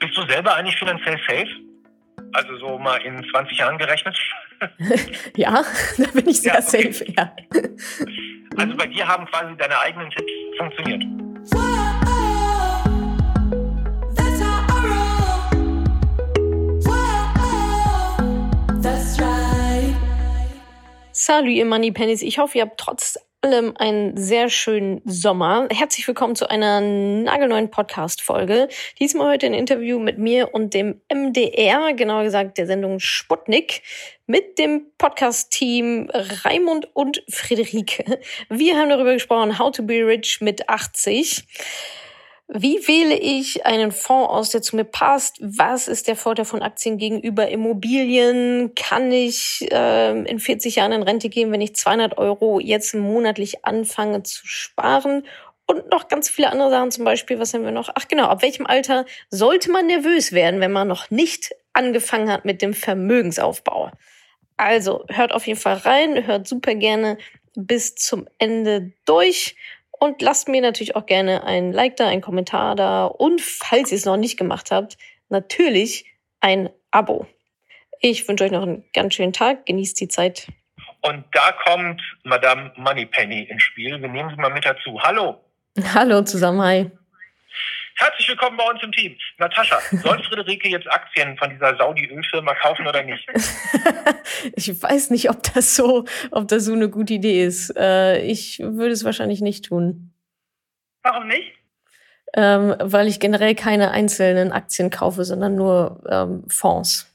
Bist du selber eigentlich finanziell safe? Also so mal in 20 Jahren gerechnet? ja, da bin ich sehr ja, okay. safe, ja. Also bei dir haben quasi deine eigenen Tipps funktioniert. Salut, ihr Money Pennies. Ich hoffe, ihr habt trotz allem einen sehr schönen Sommer. Herzlich willkommen zu einer nagelneuen Podcast-Folge. Diesmal heute ein Interview mit mir und dem MDR, genauer gesagt der Sendung Sputnik, mit dem Podcast-Team Raimund und Friederike. Wir haben darüber gesprochen, How to be rich mit 80. Wie wähle ich einen Fonds aus, der zu mir passt? Was ist der Vorteil von Aktien gegenüber Immobilien? Kann ich äh, in 40 Jahren in Rente gehen, wenn ich 200 Euro jetzt monatlich anfange zu sparen? Und noch ganz viele andere Sachen, zum Beispiel, was haben wir noch? Ach genau, ab welchem Alter sollte man nervös werden, wenn man noch nicht angefangen hat mit dem Vermögensaufbau? Also hört auf jeden Fall rein, hört super gerne bis zum Ende durch. Und lasst mir natürlich auch gerne ein Like da, einen Kommentar da und falls ihr es noch nicht gemacht habt, natürlich ein Abo. Ich wünsche euch noch einen ganz schönen Tag. Genießt die Zeit. Und da kommt Madame Moneypenny ins Spiel. Wir nehmen sie mal mit dazu. Hallo. Hallo zusammen, hi. Herzlich willkommen bei uns im Team. Natascha, soll Friederike jetzt Aktien von dieser Saudi-Ölfirma kaufen oder nicht? ich weiß nicht, ob das so, ob das so eine gute Idee ist. Äh, ich würde es wahrscheinlich nicht tun. Warum nicht? Ähm, weil ich generell keine einzelnen Aktien kaufe, sondern nur ähm, Fonds.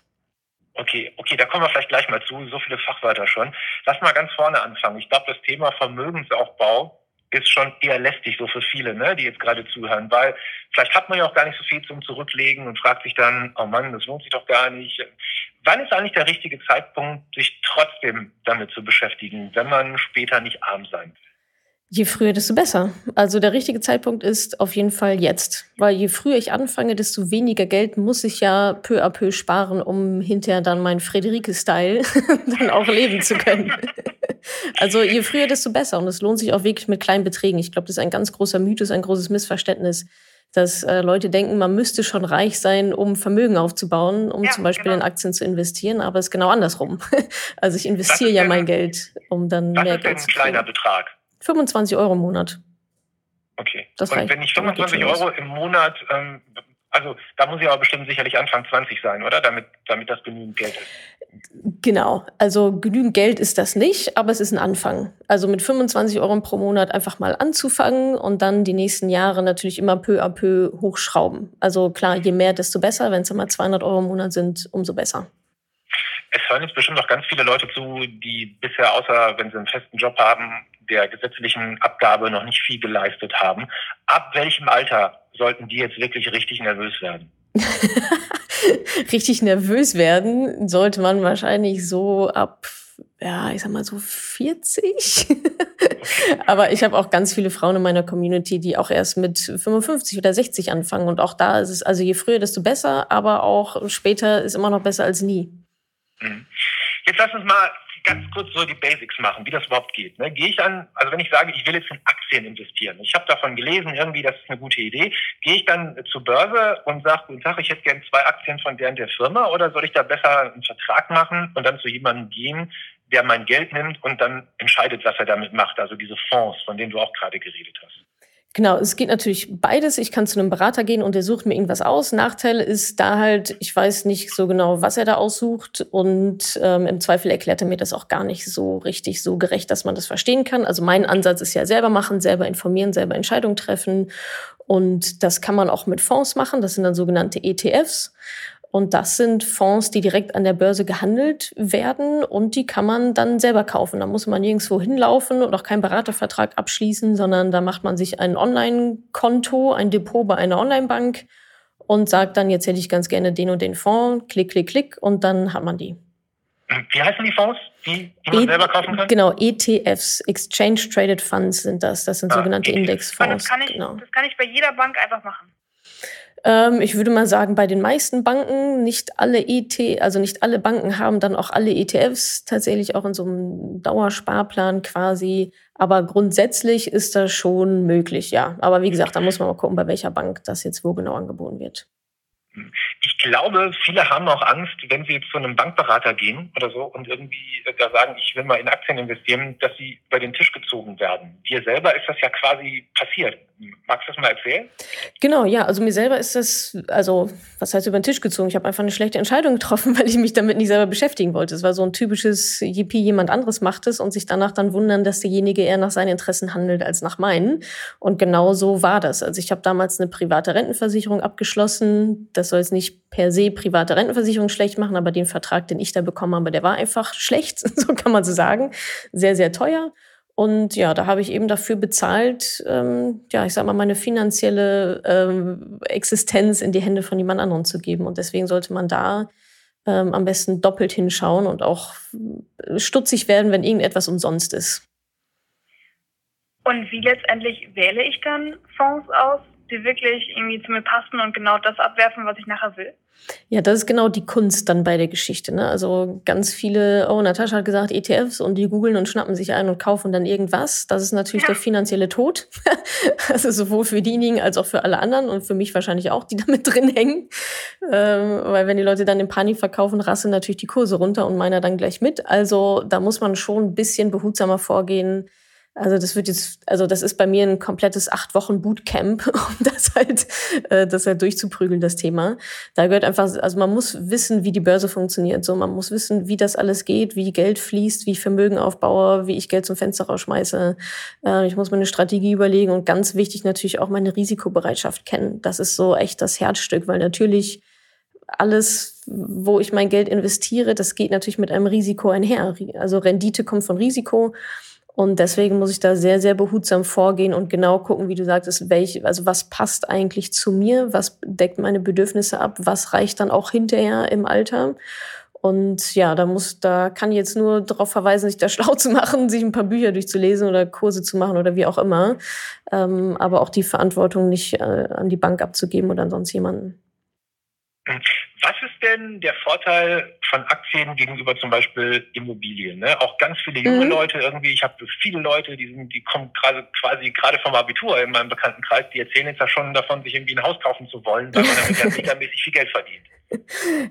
Okay, okay, da kommen wir vielleicht gleich mal zu. So viele Fachwörter schon. Lass mal ganz vorne anfangen. Ich glaube, das Thema Vermögensaufbau ist schon eher lästig so für viele, ne, die jetzt gerade zuhören, weil vielleicht hat man ja auch gar nicht so viel zum Zurücklegen und fragt sich dann, oh Mann, das lohnt sich doch gar nicht. Wann ist eigentlich der richtige Zeitpunkt, sich trotzdem damit zu beschäftigen, wenn man später nicht arm sein will? Je früher, desto besser. Also der richtige Zeitpunkt ist auf jeden Fall jetzt. Weil je früher ich anfange, desto weniger Geld muss ich ja peu à peu sparen, um hinterher dann mein Friederike-Style dann auch leben zu können. also je früher, desto besser. Und es lohnt sich auch wirklich mit kleinen Beträgen. Ich glaube, das ist ein ganz großer Mythos, ein großes Missverständnis, dass äh, Leute denken, man müsste schon reich sein, um Vermögen aufzubauen, um ja, zum Beispiel genau. in Aktien zu investieren. Aber es ist genau andersrum. also ich investiere ja mein Geld, um dann mehr Geld zu kriegen. ein kleiner Betrag. 25 Euro im Monat. Okay. Das Und reicht. wenn ich 25 Euro im Monat, ähm, also da muss ich aber bestimmt sicherlich Anfang 20 sein, oder? Damit, damit das genügend Geld ist. Genau, also genügend Geld ist das nicht, aber es ist ein Anfang. Also mit 25 Euro pro Monat einfach mal anzufangen und dann die nächsten Jahre natürlich immer peu à peu hochschrauben. Also klar, je mehr, desto besser. Wenn es immer 200 Euro im Monat sind, umso besser. Es hören jetzt bestimmt noch ganz viele Leute zu, die bisher, außer wenn sie einen festen Job haben, der gesetzlichen Abgabe noch nicht viel geleistet haben. Ab welchem Alter sollten die jetzt wirklich richtig nervös werden? richtig nervös werden sollte man wahrscheinlich so ab, ja, ich sag mal so 40. Aber ich habe auch ganz viele Frauen in meiner Community, die auch erst mit 55 oder 60 anfangen. Und auch da ist es, also je früher, desto besser, aber auch später ist immer noch besser als nie. Mhm. Jetzt lass uns mal ganz kurz so die Basics machen, wie das überhaupt geht. Ne? Gehe ich dann, also wenn ich sage, ich will jetzt in Aktien investieren, ich habe davon gelesen, irgendwie, das ist eine gute Idee, gehe ich dann zur Börse und sage, guten Tag, ich hätte gern zwei Aktien von der und der Firma oder soll ich da besser einen Vertrag machen und dann zu jemandem gehen, der mein Geld nimmt und dann entscheidet, was er damit macht, also diese Fonds, von denen du auch gerade geredet hast. Genau, es geht natürlich beides. Ich kann zu einem Berater gehen und der sucht mir irgendwas aus. Nachteil ist da halt, ich weiß nicht so genau, was er da aussucht und ähm, im Zweifel erklärt er mir das auch gar nicht so richtig so gerecht, dass man das verstehen kann. Also mein Ansatz ist ja selber machen, selber informieren, selber Entscheidungen treffen und das kann man auch mit Fonds machen. Das sind dann sogenannte ETFs. Und das sind Fonds, die direkt an der Börse gehandelt werden und die kann man dann selber kaufen. Da muss man nirgendwo hinlaufen und auch keinen Beratervertrag abschließen, sondern da macht man sich ein Online-Konto, ein Depot bei einer Online-Bank und sagt dann, jetzt hätte ich ganz gerne den und den Fonds, klick, klick, klick und dann hat man die. Wie heißen die Fonds, die, die man e selber kaufen kann? Genau, ETFs, Exchange Traded Funds sind das. Das sind ah, sogenannte ETFs. Indexfonds. Das kann, ich, genau. das kann ich bei jeder Bank einfach machen. Ähm, ich würde mal sagen, bei den meisten Banken, nicht alle ET, also nicht alle Banken haben dann auch alle ETFs tatsächlich auch in so einem Dauersparplan quasi. Aber grundsätzlich ist das schon möglich, ja. Aber wie gesagt, da muss man mal gucken, bei welcher Bank das jetzt wo genau angeboten wird. Ich glaube, viele haben auch Angst, wenn sie zu einem Bankberater gehen oder so und irgendwie da sagen, ich will mal in Aktien investieren, dass sie über den Tisch gezogen werden. Dir selber ist das ja quasi passiert. Magst du das mal erzählen? Genau, ja. Also mir selber ist das, also was heißt über den Tisch gezogen? Ich habe einfach eine schlechte Entscheidung getroffen, weil ich mich damit nicht selber beschäftigen wollte. Es war so ein typisches Yippie, jemand anderes macht es und sich danach dann wundern, dass derjenige eher nach seinen Interessen handelt als nach meinen. Und genau so war das. Also ich habe damals eine private Rentenversicherung abgeschlossen. Das soll jetzt nicht per se private Rentenversicherung schlecht machen, aber den Vertrag, den ich da bekommen habe, der war einfach schlecht, so kann man so sagen. Sehr, sehr teuer. Und ja, da habe ich eben dafür bezahlt, ähm, ja, ich sag mal, meine finanzielle ähm, Existenz in die Hände von jemand anderem zu geben. Und deswegen sollte man da ähm, am besten doppelt hinschauen und auch stutzig werden, wenn irgendetwas umsonst ist. Und wie letztendlich wähle ich dann Fonds aus, die wirklich irgendwie zu mir passen und genau das abwerfen, was ich nachher will? Ja, das ist genau die Kunst dann bei der Geschichte. Ne? Also ganz viele, oh, Natascha hat gesagt ETFs und die googeln und schnappen sich ein und kaufen dann irgendwas. Das ist natürlich ja. der finanzielle Tod. also sowohl für diejenigen als auch für alle anderen und für mich wahrscheinlich auch, die damit drin hängen. Ähm, weil wenn die Leute dann in Panik verkaufen, rasseln natürlich die Kurse runter und meiner dann gleich mit. Also da muss man schon ein bisschen behutsamer vorgehen also das wird jetzt, also das ist bei mir ein komplettes acht Wochen Bootcamp, um das halt, äh, das halt durchzuprügeln, das Thema. Da gehört einfach, also man muss wissen, wie die Börse funktioniert. So, man muss wissen, wie das alles geht, wie Geld fließt, wie ich Vermögen aufbaue, wie ich Geld zum Fenster rausschmeiße. Äh, ich muss mir eine Strategie überlegen und ganz wichtig natürlich auch meine Risikobereitschaft kennen. Das ist so echt das Herzstück, weil natürlich alles, wo ich mein Geld investiere, das geht natürlich mit einem Risiko einher. Also Rendite kommt von Risiko. Und deswegen muss ich da sehr, sehr behutsam vorgehen und genau gucken, wie du sagtest, welche, also was passt eigentlich zu mir, was deckt meine Bedürfnisse ab, was reicht dann auch hinterher im Alter. Und ja, da muss, da kann ich jetzt nur darauf verweisen, sich da schlau zu machen, sich ein paar Bücher durchzulesen oder Kurse zu machen oder wie auch immer. Ähm, aber auch die Verantwortung nicht äh, an die Bank abzugeben oder an sonst jemanden. Was ist denn der Vorteil von Aktien gegenüber zum Beispiel Immobilien? Ne? Auch ganz viele junge mhm. Leute irgendwie, ich habe viele Leute, die, sind, die kommen gerade quasi gerade vom Abitur in meinem Bekanntenkreis, die erzählen jetzt ja schon davon, sich irgendwie ein Haus kaufen zu wollen, weil man damit ja megamäßig viel Geld verdient.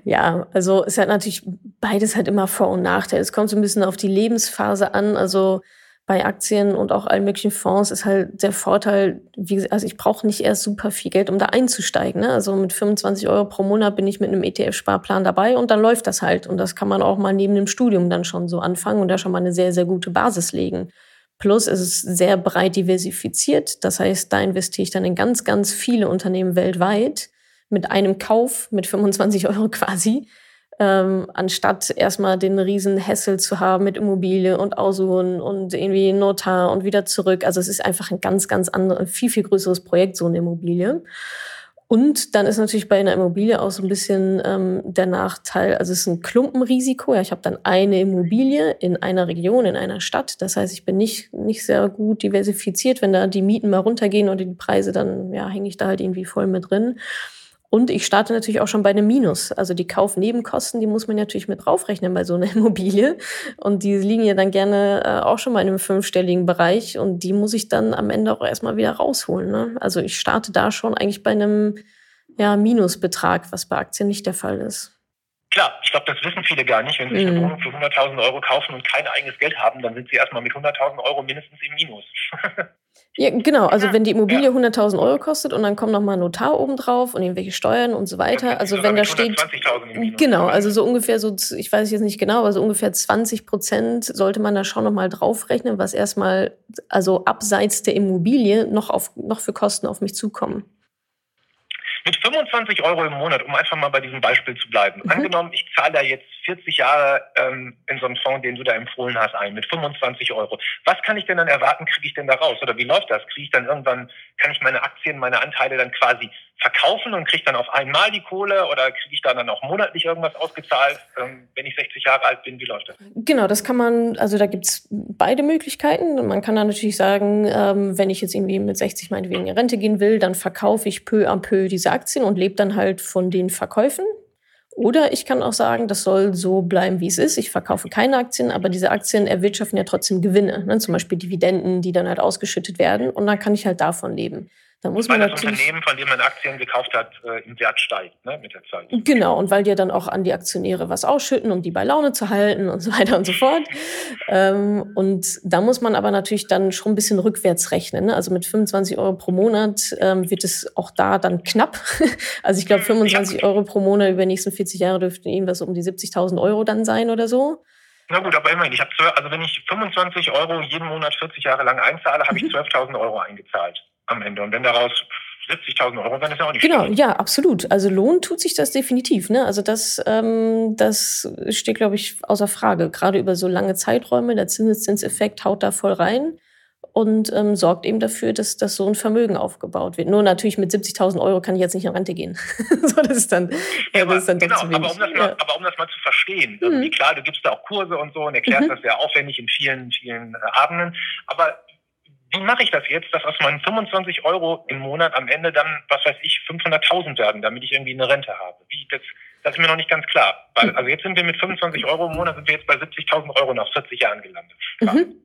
Ja, also es hat natürlich beides halt immer Vor- und Nachteile. Es kommt so ein bisschen auf die Lebensphase an. Also bei Aktien und auch allen möglichen Fonds ist halt der Vorteil, wie, also ich brauche nicht erst super viel Geld, um da einzusteigen. Ne? Also mit 25 Euro pro Monat bin ich mit einem ETF-Sparplan dabei und dann läuft das halt. Und das kann man auch mal neben dem Studium dann schon so anfangen und da schon mal eine sehr, sehr gute Basis legen. Plus es ist sehr breit diversifiziert. Das heißt, da investiere ich dann in ganz, ganz viele Unternehmen weltweit mit einem Kauf mit 25 Euro quasi ähm, anstatt erstmal den riesen Hessel zu haben mit Immobilie und Aussuchen und irgendwie Notar und wieder zurück. Also es ist einfach ein ganz, ganz anderes, viel, viel größeres Projekt, so eine Immobilie. Und dann ist natürlich bei einer Immobilie auch so ein bisschen ähm, der Nachteil, also es ist ein Klumpenrisiko. Ja, ich habe dann eine Immobilie in einer Region, in einer Stadt. Das heißt, ich bin nicht, nicht sehr gut diversifiziert. Wenn da die Mieten mal runtergehen oder die Preise, dann ja, hänge ich da halt irgendwie voll mit drin. Und ich starte natürlich auch schon bei einem Minus. Also die Kaufnebenkosten, die muss man natürlich mit draufrechnen bei so einer Immobilie. Und die liegen ja dann gerne äh, auch schon mal in einem fünfstelligen Bereich. Und die muss ich dann am Ende auch erstmal wieder rausholen. Ne? Also ich starte da schon eigentlich bei einem ja, Minusbetrag, was bei Aktien nicht der Fall ist. Klar, ich glaube, das wissen viele gar nicht. Wenn sie sich eine mhm. Wohnung für 100.000 Euro kaufen und kein eigenes Geld haben, dann sind sie erstmal mit 100.000 Euro mindestens im Minus. Ja, genau. Also wenn die Immobilie ja. 100.000 Euro kostet und dann kommt nochmal ein Notar obendrauf und irgendwelche Steuern und so weiter. Also wenn da steht, genau, also so ungefähr so, ich weiß jetzt nicht genau, aber so ungefähr 20 Prozent sollte man da schon nochmal draufrechnen, was erstmal, also abseits der Immobilie noch auf, noch für Kosten auf mich zukommen. Mit 25 Euro im Monat, um einfach mal bei diesem Beispiel zu bleiben. Mhm. Angenommen, ich zahle da jetzt 40 Jahre ähm, in so einen Fonds, den du da empfohlen hast, ein, mit 25 Euro. Was kann ich denn dann erwarten, kriege ich denn da raus? Oder wie läuft das? Kriege ich dann irgendwann, kann ich meine Aktien, meine Anteile dann quasi verkaufen und kriege dann auf einmal die Kohle oder kriege ich dann, dann auch monatlich irgendwas ausgezahlt, ähm, wenn ich 60 Jahre alt bin? Wie läuft das? Genau, das kann man, also da gibt's beide Möglichkeiten. Man kann dann natürlich sagen, ähm, wenn ich jetzt irgendwie mit 60 meinetwegen in Rente gehen will, dann verkaufe ich peu à peu diese Aktien und lebe dann halt von den Verkäufen. Oder ich kann auch sagen, das soll so bleiben, wie es ist. Ich verkaufe keine Aktien, aber diese Aktien erwirtschaften ja trotzdem Gewinne. Ne? Zum Beispiel Dividenden, die dann halt ausgeschüttet werden. Und dann kann ich halt davon leben. Da muss weil man das Unternehmen, von dem man Aktien gekauft hat, äh, im Wert steigt ne, mit der Zeit. Genau, und weil die dann auch an die Aktionäre was ausschütten, um die bei Laune zu halten und so weiter und so fort. ähm, und da muss man aber natürlich dann schon ein bisschen rückwärts rechnen. Ne? Also mit 25 Euro pro Monat ähm, wird es auch da dann knapp. also ich glaube, 25 ja. Euro pro Monat über die nächsten 40 Jahre dürften irgendwas um die 70.000 Euro dann sein oder so. Na gut, aber immerhin, ich habe also wenn ich 25 Euro jeden Monat 40 Jahre lang einzahle, habe ich 12.000 mhm. Euro eingezahlt am Ende. Und wenn daraus 70.000 Euro, dann ist ja auch nicht Genau, schlimm. ja, absolut. Also Lohn tut sich das definitiv. Ne? Also das, ähm, das steht, glaube ich, außer Frage. Gerade über so lange Zeiträume, der Zinseszinseffekt haut da voll rein und ähm, sorgt eben dafür, dass, dass so ein Vermögen aufgebaut wird. Nur natürlich mit 70.000 Euro kann ich jetzt nicht in Rente gehen. so, das ist dann, ja, aber, das ist dann genau, zu wenig. Aber um, das mal, ja. aber um das mal zu verstehen, mhm. klar, du gibst da auch Kurse und so und erklärst mhm. das sehr aufwendig in vielen, vielen äh, Abenden, aber wie mache ich das jetzt, dass aus meinen 25 Euro im Monat am Ende dann, was weiß ich, 500.000 werden, damit ich irgendwie eine Rente habe? Wie, das, das ist mir noch nicht ganz klar. Weil, mhm. also jetzt sind wir mit 25 Euro im Monat, sind wir jetzt bei 70.000 Euro nach 40 Jahren gelandet. Mhm.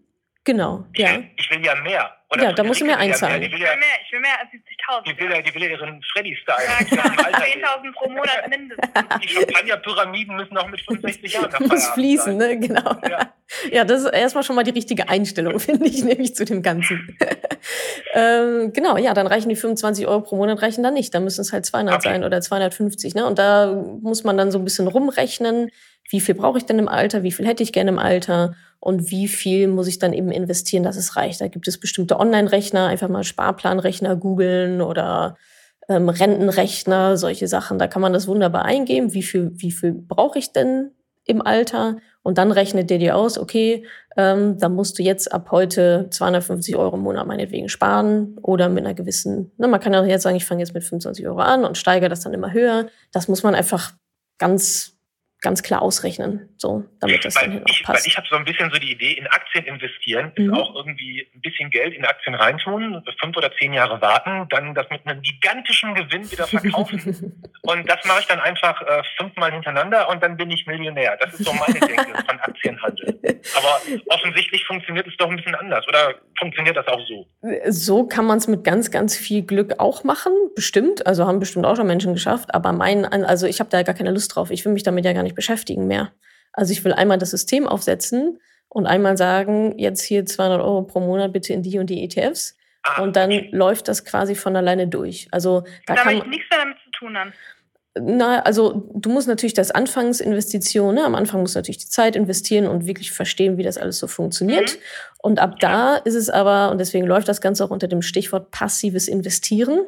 Genau, ich ja. Will, ich will ja mehr. Oder ja, da musst du mehr einzahlen. ich will ja mehr, ich will mehr als 70.000. Die will ja, die will ja ihren Freddy-Style. Ja, 10.000 pro Monat mindestens. Die Champagner-Pyramiden müssen auch mit 65 Jahren nach Muss fließen, ne? Genau. Ja. ja, das ist erstmal schon mal die richtige Einstellung, finde ich, nämlich zu dem Ganzen. ähm, genau, ja, dann reichen die 25 Euro pro Monat reichen dann nicht. Da müssen es halt 200 okay. sein oder 250, ne? Und da muss man dann so ein bisschen rumrechnen wie viel brauche ich denn im Alter, wie viel hätte ich gerne im Alter und wie viel muss ich dann eben investieren, dass es reicht. Da gibt es bestimmte Online-Rechner, einfach mal Sparplanrechner googeln oder ähm, Rentenrechner, solche Sachen. Da kann man das wunderbar eingeben, wie viel, wie viel brauche ich denn im Alter und dann rechnet der dir aus, okay, ähm, da musst du jetzt ab heute 250 Euro im Monat meinetwegen sparen oder mit einer gewissen, na, man kann ja jetzt sagen, ich fange jetzt mit 25 Euro an und steigere das dann immer höher. Das muss man einfach ganz ganz klar ausrechnen, so damit das weil dann ich, passt. Weil ich habe so ein bisschen so die Idee, in Aktien investieren ist mhm. auch irgendwie ein bisschen Geld in Aktien reintun, fünf oder zehn Jahre warten, dann das mit einem gigantischen Gewinn wieder verkaufen und das mache ich dann einfach äh, fünfmal hintereinander und dann bin ich Millionär. Das ist so meine Denke von Aktienhandel. Aber offensichtlich funktioniert es doch ein bisschen anders oder funktioniert das auch so? So kann man es mit ganz, ganz viel Glück auch machen, bestimmt. Also haben bestimmt auch schon Menschen geschafft, aber mein, also ich habe da gar keine Lust drauf. Ich will mich damit ja gar nicht nicht beschäftigen mehr. Also ich will einmal das System aufsetzen und einmal sagen, jetzt hier 200 Euro pro Monat bitte in die und die ETFs. Ah, und dann okay. läuft das quasi von alleine durch. Also da, da kann ich nichts mehr damit zu tun haben. Na, also du musst natürlich das Anfangsinvestition, ne? am Anfang musst du natürlich die Zeit investieren und wirklich verstehen, wie das alles so funktioniert. Mhm. Und ab da ist es aber, und deswegen läuft das Ganze auch unter dem Stichwort passives Investieren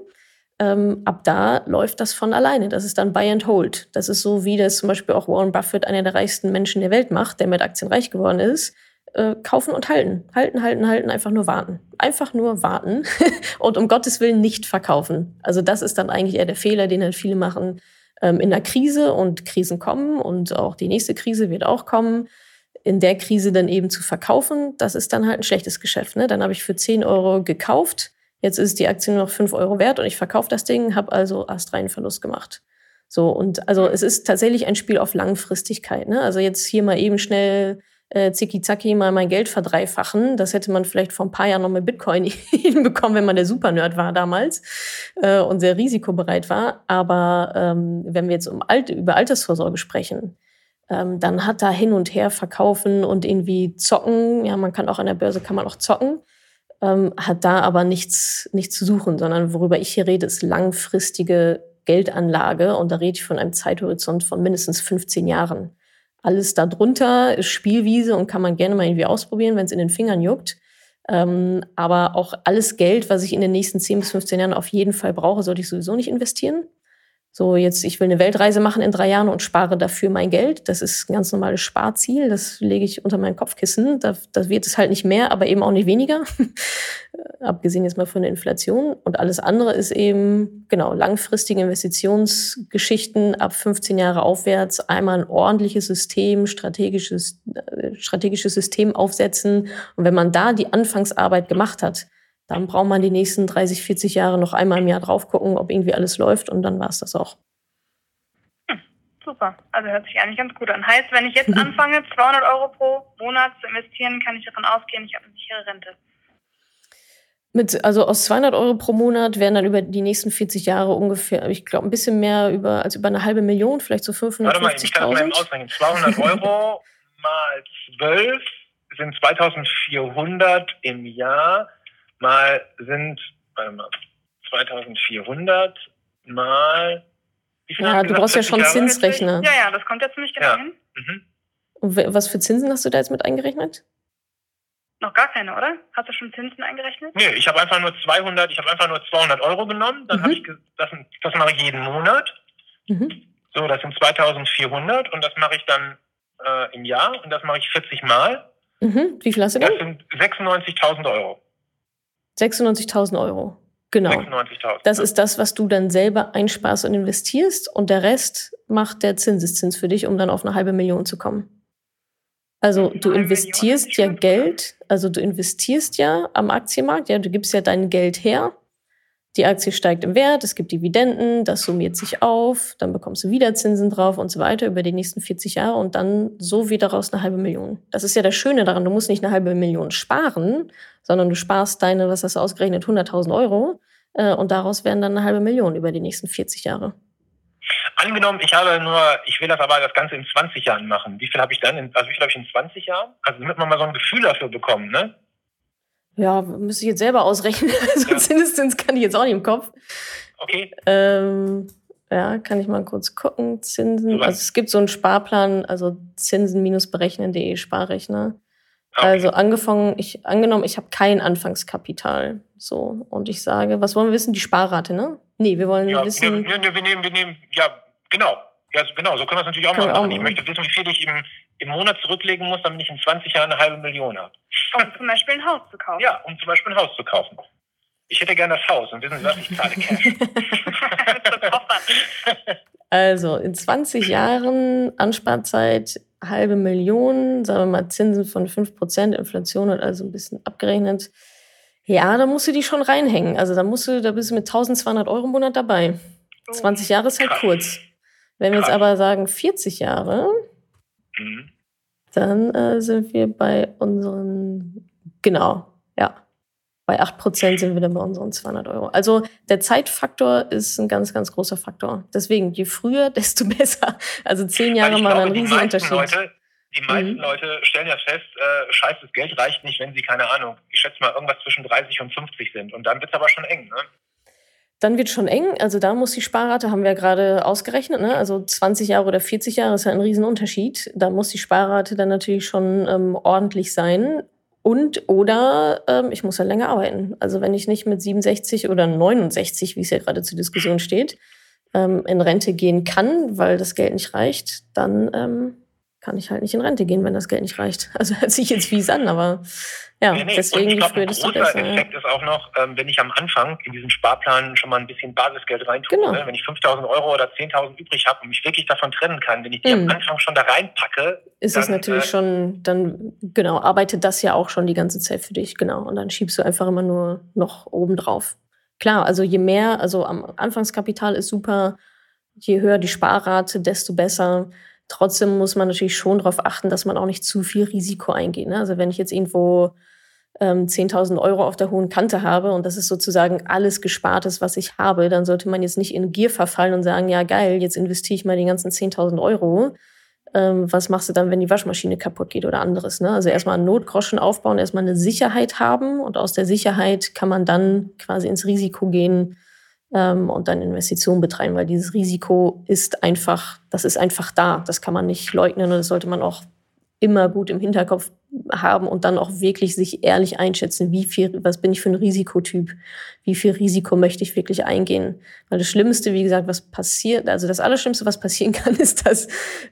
ähm, ab da läuft das von alleine. Das ist dann Buy and Hold. Das ist so, wie das zum Beispiel auch Warren Buffett, einer der reichsten Menschen der Welt macht, der mit Aktien reich geworden ist. Äh, kaufen und halten. Halten, halten, halten, einfach nur warten. Einfach nur warten und um Gottes Willen nicht verkaufen. Also das ist dann eigentlich eher der Fehler, den halt viele machen ähm, in der Krise und Krisen kommen und auch die nächste Krise wird auch kommen. In der Krise dann eben zu verkaufen, das ist dann halt ein schlechtes Geschäft. Ne? Dann habe ich für 10 Euro gekauft, Jetzt ist die Aktie nur noch 5 Euro wert und ich verkaufe das Ding, habe also astreinen Verlust gemacht. So, und also es ist tatsächlich ein Spiel auf Langfristigkeit. Ne? Also jetzt hier mal eben schnell äh, zicki-zacki mal mein Geld verdreifachen. Das hätte man vielleicht vor ein paar Jahren noch mit Bitcoin hinbekommen, wenn man der Supernerd war damals äh, und sehr risikobereit war. Aber ähm, wenn wir jetzt um Alt über Altersvorsorge sprechen, ähm, dann hat da hin und her verkaufen und irgendwie zocken. Ja, man kann auch an der Börse kann man auch zocken ähm, hat da aber nichts, nichts zu suchen, sondern worüber ich hier rede, ist langfristige Geldanlage und da rede ich von einem Zeithorizont von mindestens 15 Jahren. Alles darunter ist Spielwiese und kann man gerne mal irgendwie ausprobieren, wenn es in den Fingern juckt. Ähm, aber auch alles Geld, was ich in den nächsten 10 bis 15 Jahren auf jeden Fall brauche, sollte ich sowieso nicht investieren. So, jetzt, ich will eine Weltreise machen in drei Jahren und spare dafür mein Geld. Das ist ein ganz normales Sparziel. Das lege ich unter mein Kopfkissen. Da, da wird es halt nicht mehr, aber eben auch nicht weniger. Abgesehen jetzt mal von der Inflation. Und alles andere ist eben, genau, langfristige Investitionsgeschichten ab 15 Jahre aufwärts. Einmal ein ordentliches System, strategisches, äh, strategisches System aufsetzen. Und wenn man da die Anfangsarbeit gemacht hat, dann braucht man die nächsten 30, 40 Jahre noch einmal im Jahr drauf gucken, ob irgendwie alles läuft und dann war es das auch. Hm, super, also hört sich eigentlich ganz gut an. Heißt, wenn ich jetzt anfange, 200 Euro pro Monat zu investieren, kann ich davon ausgehen, ich habe eine sichere Rente. Mit, also aus 200 Euro pro Monat wären dann über die nächsten 40 Jahre ungefähr, ich glaube, ein bisschen mehr über, als über eine halbe Million, vielleicht so 550.000. Warte mal, ich kann mal eben ausrechnen. 200 Euro mal 12 sind 2400 im Jahr, mal sind, warte mal, 2400 mal, Ja, du brauchst ja schon Zinsrechner. Ja, ja, das kommt ja ziemlich genau ja. hin. Mhm. Und was für Zinsen hast du da jetzt mit eingerechnet? Noch gar keine, oder? Hast du schon Zinsen eingerechnet? Nee, ich habe einfach nur 200, ich habe einfach nur 200 Euro genommen. Dann mhm. habe ich, das, das mache ich jeden Monat. Mhm. So, das sind 2400 und das mache ich dann äh, im Jahr und das mache ich 40 Mal. Mhm. Wie viel hast du denn? Das sind 96.000 Euro. 96.000 Euro. Genau. 96.000. Das ist das, was du dann selber einsparst und investierst und der Rest macht der Zinseszins für dich, um dann auf eine halbe Million zu kommen. Also du investierst ja Geld, also du investierst ja am Aktienmarkt, ja, du gibst ja dein Geld her. Die Aktie steigt im Wert, es gibt Dividenden, das summiert sich auf, dann bekommst du wieder Zinsen drauf und so weiter über die nächsten 40 Jahre und dann so wieder raus eine halbe Million. Das ist ja das Schöne daran, du musst nicht eine halbe Million sparen, sondern du sparst deine, was hast du ausgerechnet, 100.000 Euro äh, und daraus werden dann eine halbe Million über die nächsten 40 Jahre. Angenommen, ich habe nur, ich will das aber das Ganze in 20 Jahren machen. Wie viel habe ich dann? In, also wie viel habe ich in 20 Jahren? Also damit man mal so ein Gefühl dafür bekommen, ne? Ja, müsste ich jetzt selber ausrechnen. Also ja. Zinseszins kann ich jetzt auch nicht im Kopf. Okay. Ähm, ja, kann ich mal kurz gucken. Zinsen. Also es gibt so einen Sparplan, also Zinsen-berechnen.de Sparrechner. Okay. Also angefangen, ich angenommen, ich habe kein Anfangskapital. So, und ich sage, was wollen wir wissen? Die Sparrate, ne? Nee, wir wollen ja, wissen. Wir, wir, wir, nehmen, wir nehmen, ja, genau. Ja, genau, so können wir es natürlich auch mal machen. Auch ich möchte wissen, wie viel ich im, im Monat zurücklegen muss, damit ich in 20 Jahren eine halbe Million habe. Um zum Beispiel ein Haus zu kaufen. Ja, um zum Beispiel ein Haus zu kaufen. Ich hätte gerne das Haus und wissen Sie was, ich zahle Cash. also in 20 Jahren Ansparzeit halbe Million, sagen wir mal Zinsen von 5%, Inflation und also ein bisschen abgerechnet. Ja, da musst du die schon reinhängen. Also da musst du, da bist du mit 1200 Euro im Monat dabei. 20 Jahre ist halt kurz. Wenn wir jetzt aber sagen 40 Jahre, mhm. dann äh, sind wir bei unseren, genau, ja, bei 8% sind wir dann bei unseren 200 Euro. Also der Zeitfaktor ist ein ganz, ganz großer Faktor. Deswegen, je früher, desto besser. Also zehn Jahre mal ein Riesenunterschied. Leute, die meisten mhm. Leute stellen ja fest, äh, scheiße, das Geld reicht nicht, wenn sie, keine Ahnung, ich schätze mal, irgendwas zwischen 30 und 50 sind. Und dann wird es aber schon eng, ne? Dann wird schon eng. Also da muss die Sparrate, haben wir ja gerade ausgerechnet, ne? also 20 Jahre oder 40 Jahre ist ja ein Riesenunterschied. Da muss die Sparrate dann natürlich schon ähm, ordentlich sein. Und oder ähm, ich muss ja länger arbeiten. Also wenn ich nicht mit 67 oder 69, wie es ja gerade zur Diskussion steht, ähm, in Rente gehen kann, weil das Geld nicht reicht, dann ähm, kann ich halt nicht in Rente gehen, wenn das Geld nicht reicht. Also hört sich jetzt fies an, aber ja, nee, nee. deswegen früher, desto besser. Ein Effekt ist auch noch, ähm, wenn ich am Anfang in diesen Sparplan schon mal ein bisschen Basisgeld reintue, genau. ne? wenn ich 5.000 Euro oder 10.000 übrig habe und mich wirklich davon trennen kann, wenn ich die mhm. am Anfang schon da reinpacke, ist dann, es natürlich äh, schon, dann genau, arbeitet das ja auch schon die ganze Zeit für dich, genau. Und dann schiebst du einfach immer nur noch oben drauf. Klar, also je mehr, also am Anfangskapital ist super, je höher die Sparrate, desto besser. Trotzdem muss man natürlich schon darauf achten, dass man auch nicht zu viel Risiko eingeht. Ne? Also wenn ich jetzt irgendwo ähm, 10.000 Euro auf der hohen Kante habe und das ist sozusagen alles Gespartes, was ich habe, dann sollte man jetzt nicht in Gier verfallen und sagen, ja geil, jetzt investiere ich mal die ganzen 10.000 Euro. Ähm, was machst du dann, wenn die Waschmaschine kaputt geht oder anderes? Ne? Also erstmal einen Notgroschen aufbauen, erstmal eine Sicherheit haben und aus der Sicherheit kann man dann quasi ins Risiko gehen ähm, und dann Investitionen betreiben, weil dieses Risiko ist einfach, das ist einfach da. Das kann man nicht leugnen und das sollte man auch immer gut im Hinterkopf haben und dann auch wirklich sich ehrlich einschätzen, wie viel, was bin ich für ein Risikotyp, wie viel Risiko möchte ich wirklich eingehen. Weil das Schlimmste, wie gesagt, was passiert, also das Allerschlimmste, was passieren kann, ist, dass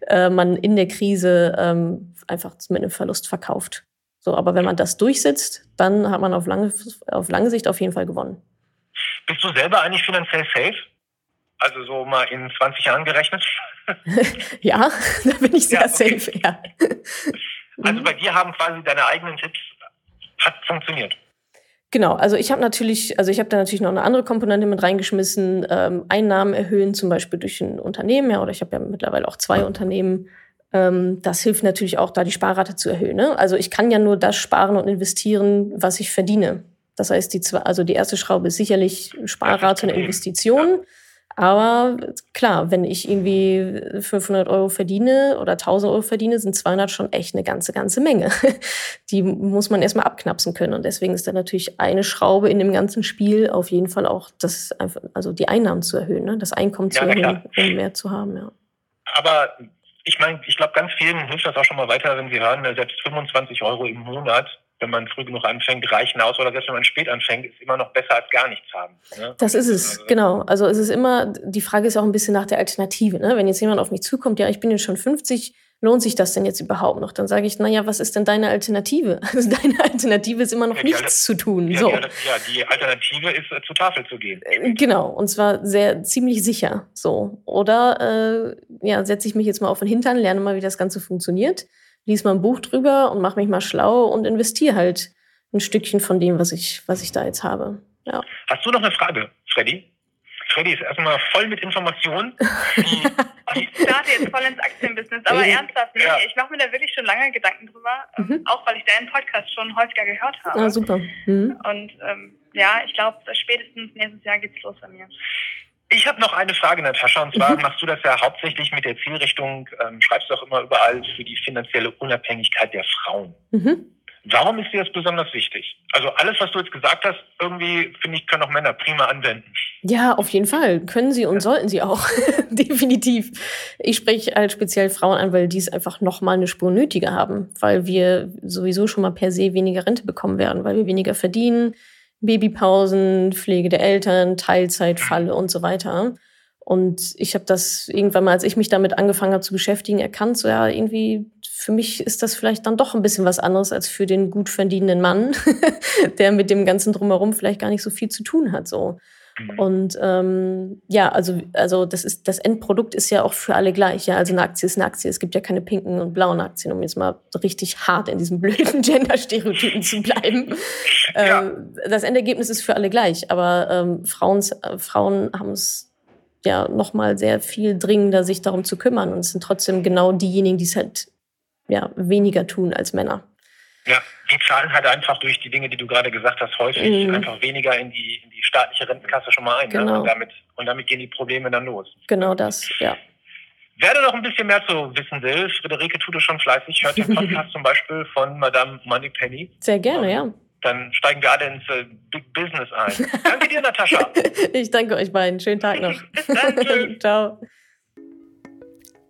äh, man in der Krise ähm, einfach mit einem Verlust verkauft. So, aber wenn man das durchsetzt, dann hat man auf lange, auf lange Sicht auf jeden Fall gewonnen. Bist du selber eigentlich finanziell safe? Also so mal in 20 Jahren gerechnet? ja, da bin ich sehr ja, okay. safe, ja. Also bei dir haben quasi deine eigenen Tipps hat funktioniert. Genau, also ich habe natürlich, also ich habe da natürlich noch eine andere Komponente mit reingeschmissen, ähm, Einnahmen erhöhen, zum Beispiel durch ein Unternehmen, ja, oder ich habe ja mittlerweile auch zwei Unternehmen. Ähm, das hilft natürlich auch, da die Sparrate zu erhöhen. Ne? Also ich kann ja nur das sparen und investieren, was ich verdiene. Das heißt, die, zwei, also die erste Schraube ist sicherlich Sparrate und Investition. Aber klar, wenn ich irgendwie 500 Euro verdiene oder 1000 Euro verdiene, sind 200 schon echt eine ganze, ganze Menge. Die muss man erstmal abknapsen können. Und deswegen ist da natürlich eine Schraube in dem ganzen Spiel auf jeden Fall auch das, also die Einnahmen zu erhöhen, ne? das Einkommen zu erhöhen, um mehr zu haben. Ja. Aber ich meine, ich glaube, ganz vielen hilft das auch schon mal weiter, wenn sie hören, selbst 25 Euro im Monat wenn man früh genug anfängt, reichen aus oder selbst wenn man spät anfängt, ist immer noch besser als gar nichts haben. Ne? Das ist es, also, genau. Also es ist immer, die Frage ist auch ein bisschen nach der Alternative. Ne? Wenn jetzt jemand auf mich zukommt, ja, ich bin jetzt schon 50, lohnt sich das denn jetzt überhaupt noch? Dann sage ich, naja, was ist denn deine Alternative? Also deine Alternative ist immer noch ja, nichts zu tun. Ja, so. die, ja, die Alternative ist, äh, zur Tafel zu gehen. Äh, genau, und zwar sehr ziemlich sicher. So. Oder äh, ja, setze ich mich jetzt mal auf den Hintern, lerne mal, wie das Ganze funktioniert lies mal ein Buch drüber und mach mich mal schlau und investiere halt ein Stückchen von dem, was ich, was ich da jetzt habe. Ja. Hast du noch eine Frage, Freddy? Freddy ist erstmal voll mit Informationen. ich starte jetzt voll ins Aktienbusiness, aber mhm. ernsthaft, nee, ja. ich mache mir da wirklich schon lange Gedanken drüber, ähm, mhm. auch weil ich deinen Podcast schon häufiger gehört habe. Ah, super. Mhm. Und ähm, ja, ich glaube, spätestens nächstes Jahr geht's los bei mir. Ich habe noch eine Frage, Natascha, und zwar mhm. machst du das ja hauptsächlich mit der Zielrichtung, ähm, schreibst du auch immer überall für die finanzielle Unabhängigkeit der Frauen. Mhm. Warum ist dir das besonders wichtig? Also alles, was du jetzt gesagt hast, irgendwie finde ich, können auch Männer prima anwenden. Ja, auf jeden Fall. Können sie und ja. sollten sie auch. Definitiv. Ich spreche halt speziell Frauen an, weil die es einfach noch mal eine Spur nötiger haben, weil wir sowieso schon mal per se weniger Rente bekommen werden, weil wir weniger verdienen, Babypausen, Pflege der Eltern, Teilzeitfalle und so weiter. Und ich habe das irgendwann mal, als ich mich damit angefangen habe zu beschäftigen, erkannt, so ja, irgendwie für mich ist das vielleicht dann doch ein bisschen was anderes als für den gut verdienenden Mann, der mit dem ganzen drumherum vielleicht gar nicht so viel zu tun hat. So. Mhm. Und ähm, ja, also, also das ist das Endprodukt ist ja auch für alle gleich. Ja, also eine Aktie ist eine Aktie. Es gibt ja keine pinken und blauen Aktien, um jetzt mal richtig hart in diesen blöden Gender-Stereotypen zu bleiben. Ja. Ähm, das Endergebnis ist für alle gleich, aber ähm, Frauen, äh, Frauen haben es ja noch mal sehr viel dringender, sich darum zu kümmern und es sind trotzdem genau diejenigen, die es halt ja weniger tun als Männer. Ja, die zahlen halt einfach durch die Dinge, die du gerade gesagt hast, häufig mhm. einfach weniger in die, in die staatliche Rentenkasse schon mal ein. Genau. Ne? Und, damit, und damit gehen die Probleme dann los. Genau das, ja. Wer da noch ein bisschen mehr zu wissen will, Friederike tut es schon fleißig, hört den Podcast zum Beispiel von Madame Moneypenny. Sehr gerne, ja. Dann steigen wir alle ins äh, Big Business ein. Danke dir, Natascha. ich danke euch beiden. Schönen Tag noch. Bis dann. Ciao.